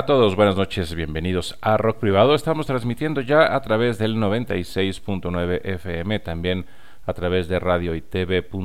A todos, buenas noches, bienvenidos a Rock Privado. Estamos transmitiendo ya a través del 96.9 FM, también a través de radio y tv.boap.mx,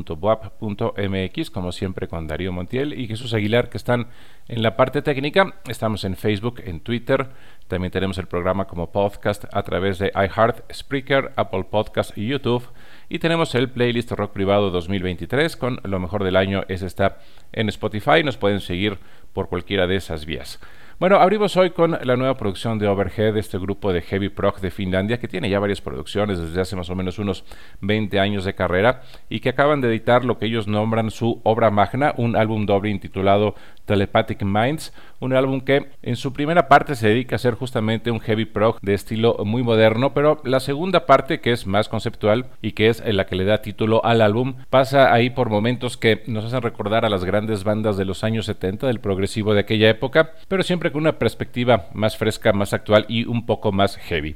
como siempre con Darío Montiel y Jesús Aguilar, que están en la parte técnica. Estamos en Facebook, en Twitter. También tenemos el programa como podcast a través de iHeart, Spreaker, Apple Podcast y YouTube. Y tenemos el playlist Rock Privado 2023 con lo mejor del año. Ese está en Spotify. Nos pueden seguir por cualquiera de esas vías. Bueno, abrimos hoy con la nueva producción de Overhead, este grupo de heavy prog de Finlandia que tiene ya varias producciones desde hace más o menos unos 20 años de carrera y que acaban de editar lo que ellos nombran su obra magna, un álbum doble intitulado Telepathic Minds, un álbum que en su primera parte se dedica a ser justamente un heavy prog de estilo muy moderno, pero la segunda parte, que es más conceptual y que es la que le da título al álbum, pasa ahí por momentos que nos hacen recordar a las grandes bandas de los años 70 del progresivo de aquella época, pero siempre con una perspectiva más fresca, más actual y un poco más heavy.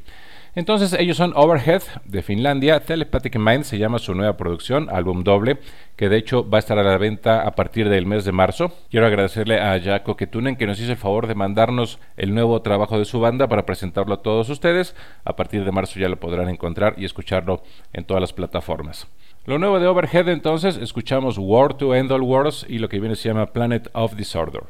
Entonces ellos son Overhead de Finlandia, Telepathic Mind se llama su nueva producción, álbum doble, que de hecho va a estar a la venta a partir del mes de marzo. Quiero agradecerle a Jaco Ketunen que nos hizo el favor de mandarnos el nuevo trabajo de su banda para presentarlo a todos ustedes. A partir de marzo ya lo podrán encontrar y escucharlo en todas las plataformas. Lo nuevo de Overhead entonces, escuchamos War to End All Wars y lo que viene se llama Planet of Disorder.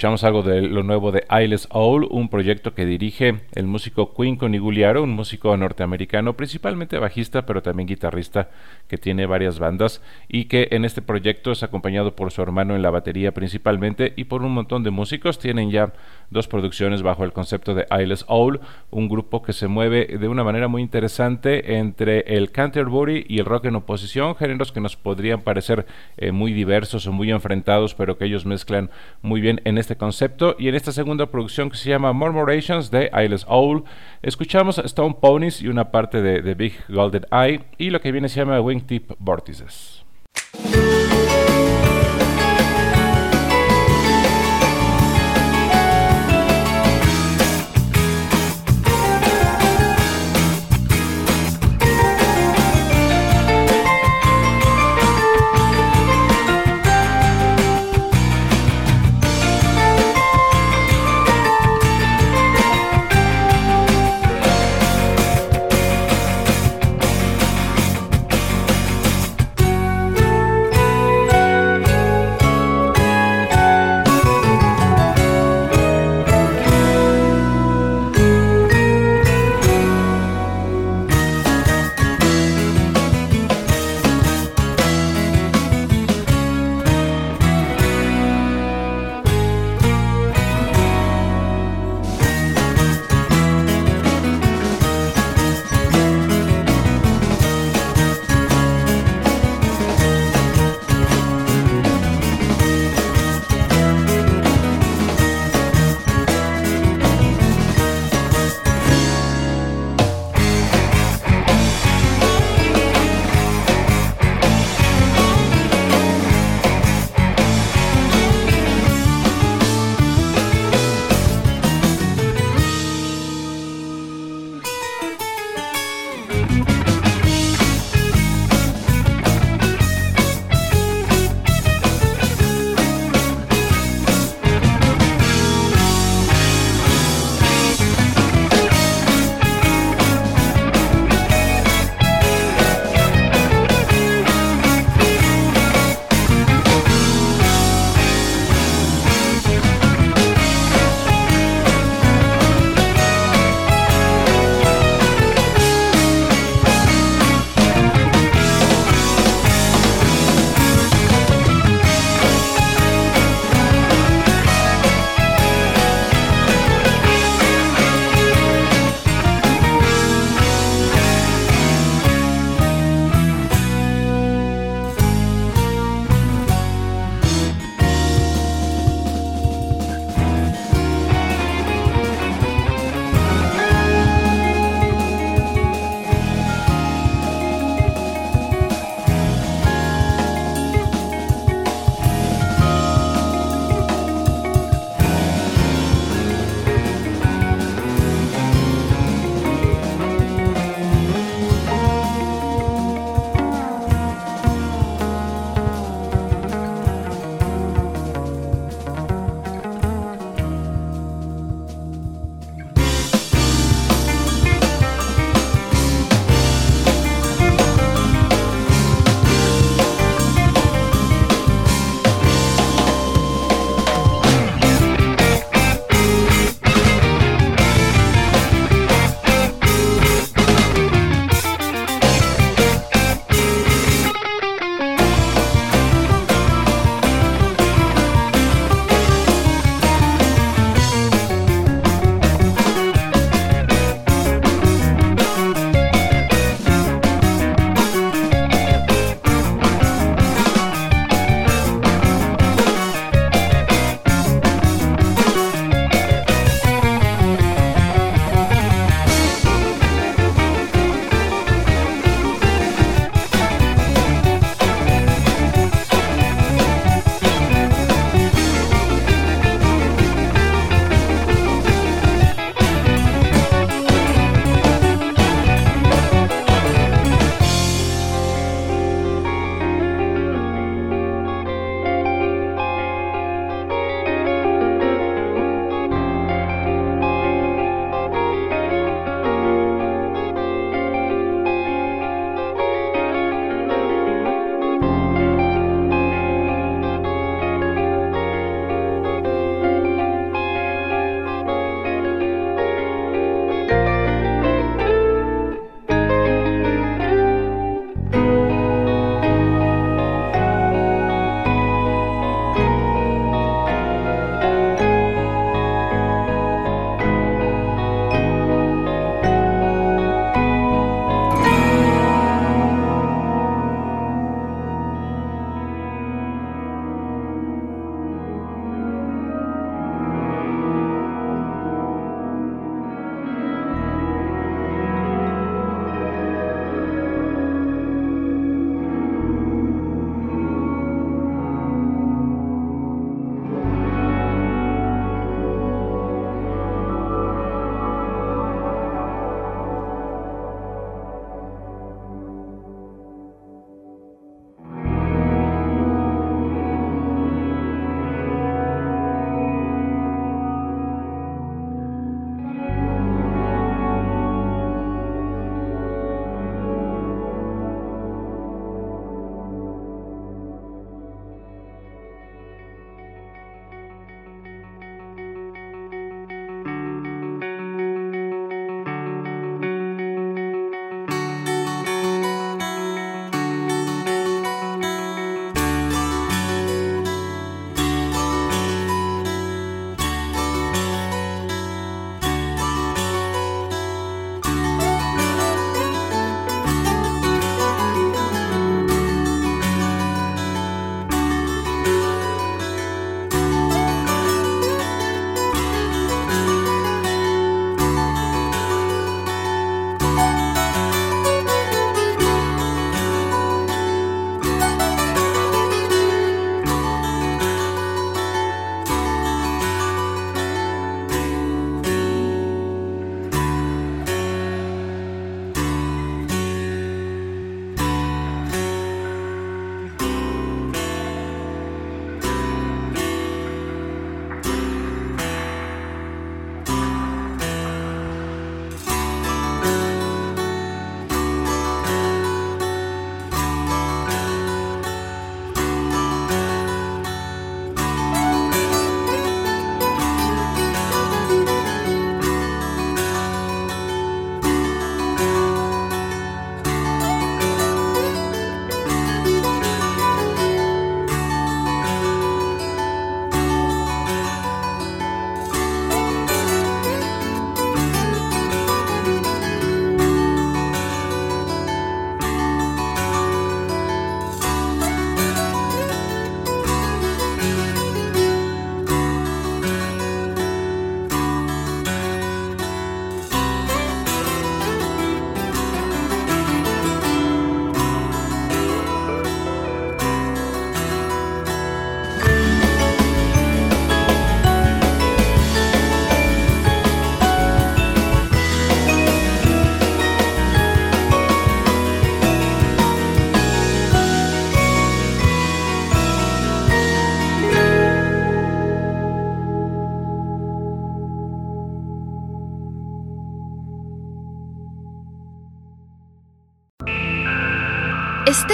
Escuchamos algo de lo nuevo de Eyeless Owl, un proyecto que dirige el músico Queen Coniguliaro, un músico norteamericano, principalmente bajista, pero también guitarrista, que tiene varias bandas y que en este proyecto es acompañado por su hermano en la batería principalmente y por un montón de músicos. Tienen ya dos producciones bajo el concepto de Eyeless Owl, un grupo que se mueve de una manera muy interesante entre el Canterbury y el rock en oposición, géneros que nos podrían parecer eh, muy diversos o muy enfrentados, pero que ellos mezclan muy bien en este concepto. Y en esta segunda producción que se llama Murmurations de Eyeless Owl, escuchamos Stone Ponies y una parte de, de Big Golden Eye y lo que viene se llama Wingtip Vortices.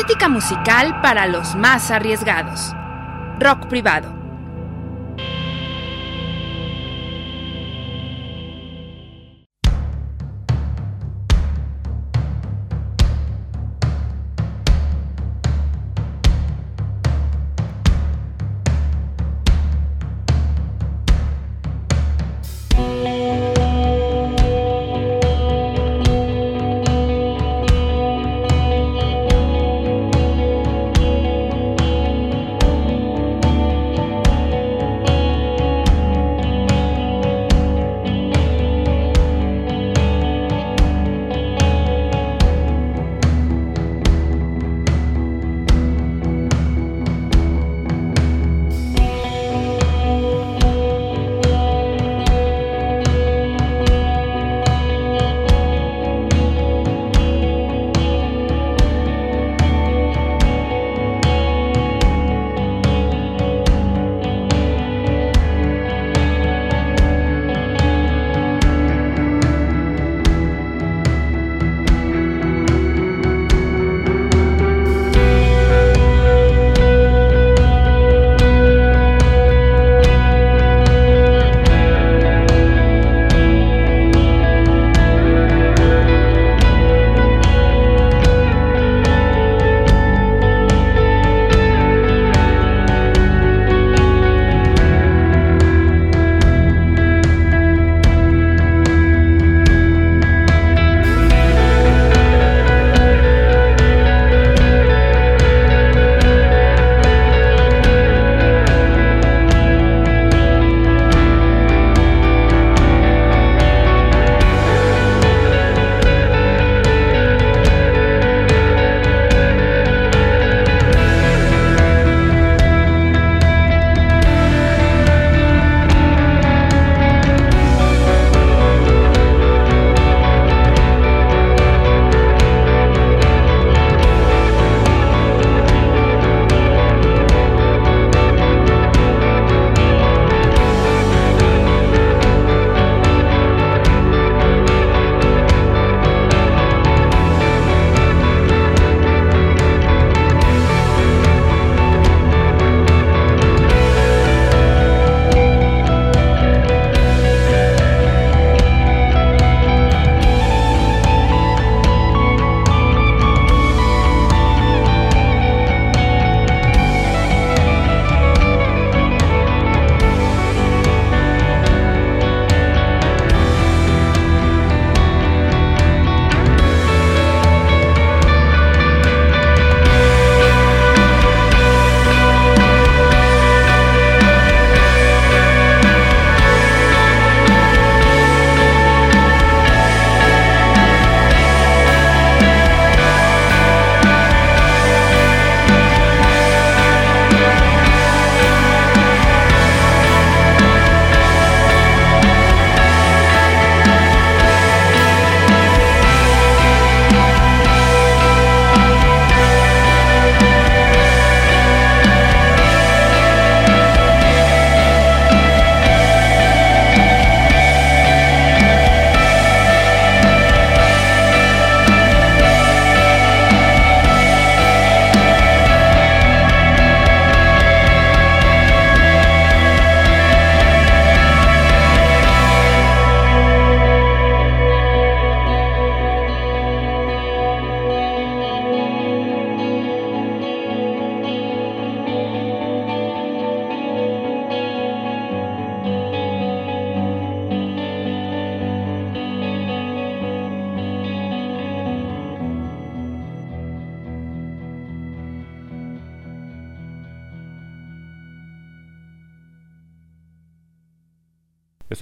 Estética musical para los más arriesgados. Rock privado.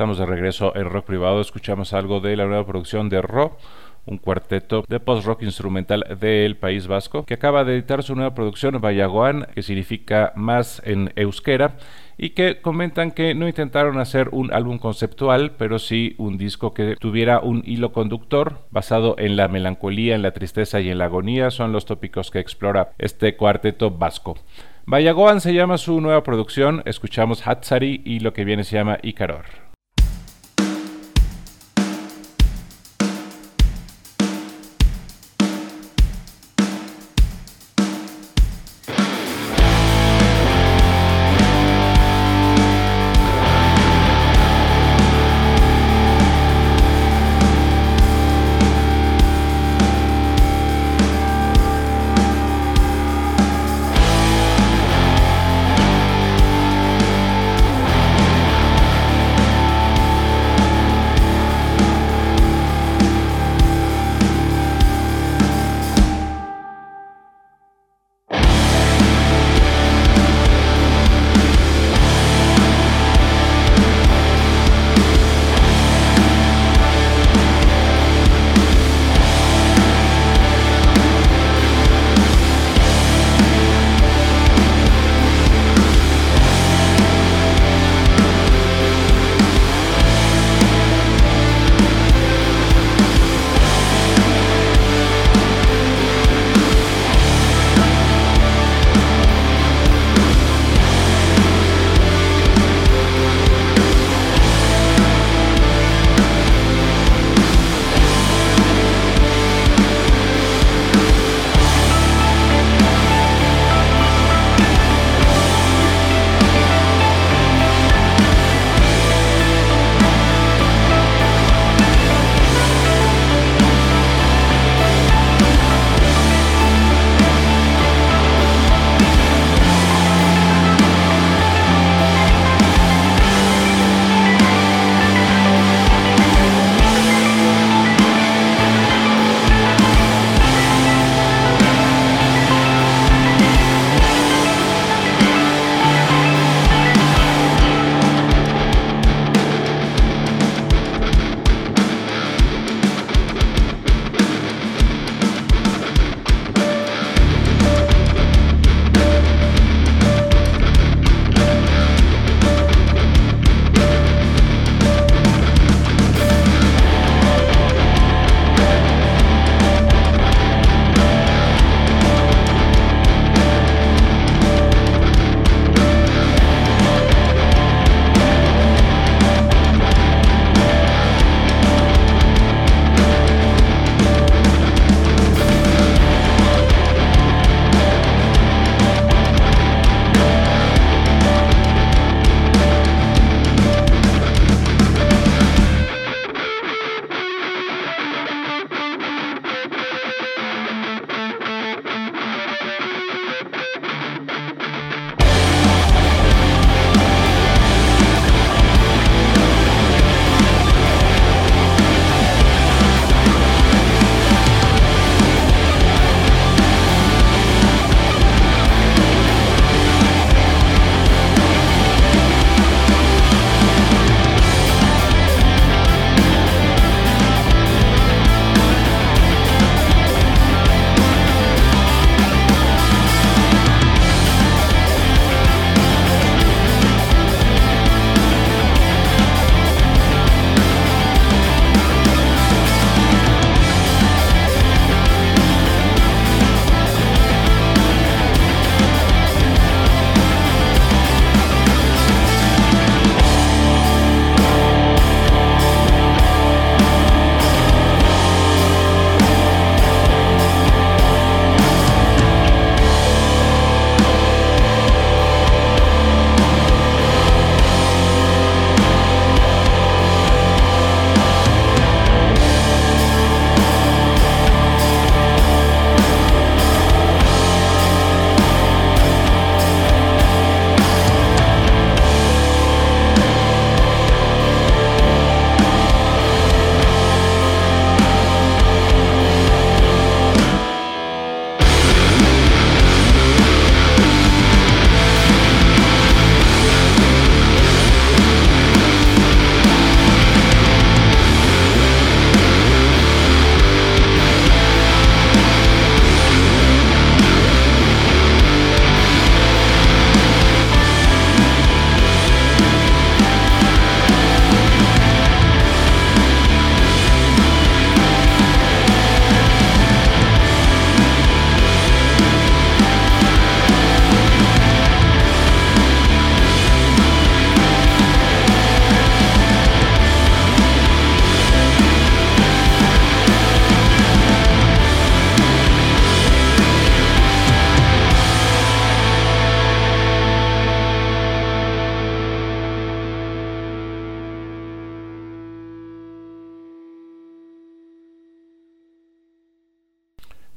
Estamos de regreso en Rock Privado. Escuchamos algo de la nueva producción de Ro, un cuarteto de post-rock instrumental del País Vasco, que acaba de editar su nueva producción Vallagoan, que significa más en euskera, y que comentan que no intentaron hacer un álbum conceptual, pero sí un disco que tuviera un hilo conductor basado en la melancolía, en la tristeza y en la agonía, son los tópicos que explora este cuarteto vasco. Vallagoan se llama su nueva producción, escuchamos Hatsari y lo que viene se llama Icaror.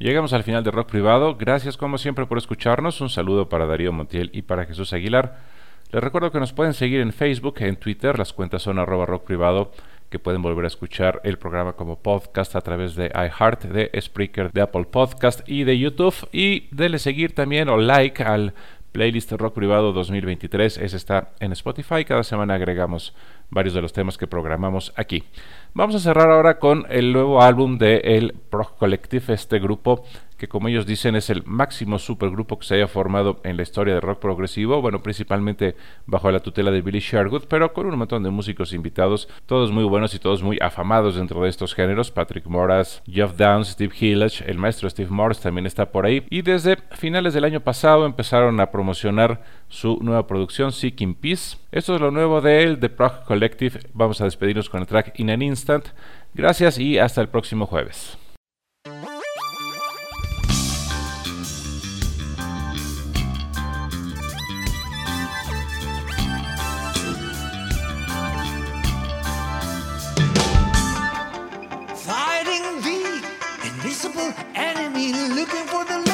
Llegamos al final de Rock Privado. Gracias como siempre por escucharnos. Un saludo para Darío Montiel y para Jesús Aguilar. Les recuerdo que nos pueden seguir en Facebook, en Twitter, las cuentas son arroba rock privado, que pueden volver a escuchar el programa como podcast a través de iHeart, de Spreaker, de Apple Podcast y de YouTube. Y denle seguir también o like al playlist Rock Privado 2023. Ese está en Spotify. Cada semana agregamos varios de los temas que programamos aquí. Vamos a cerrar ahora con el nuevo álbum de el Collective, este grupo que como ellos dicen es el máximo supergrupo que se haya formado en la historia del rock progresivo, bueno, principalmente bajo la tutela de Billy Sherwood, pero con un montón de músicos invitados, todos muy buenos y todos muy afamados dentro de estos géneros, Patrick Moras, Jeff Downs, Steve Hillage, el maestro Steve Morris también está por ahí, y desde finales del año pasado empezaron a promocionar su nueva producción Seeking Peace. Esto es lo nuevo de él, The Prog Collective. Vamos a despedirnos con el track In an Instant. Gracias y hasta el próximo jueves. Looking for the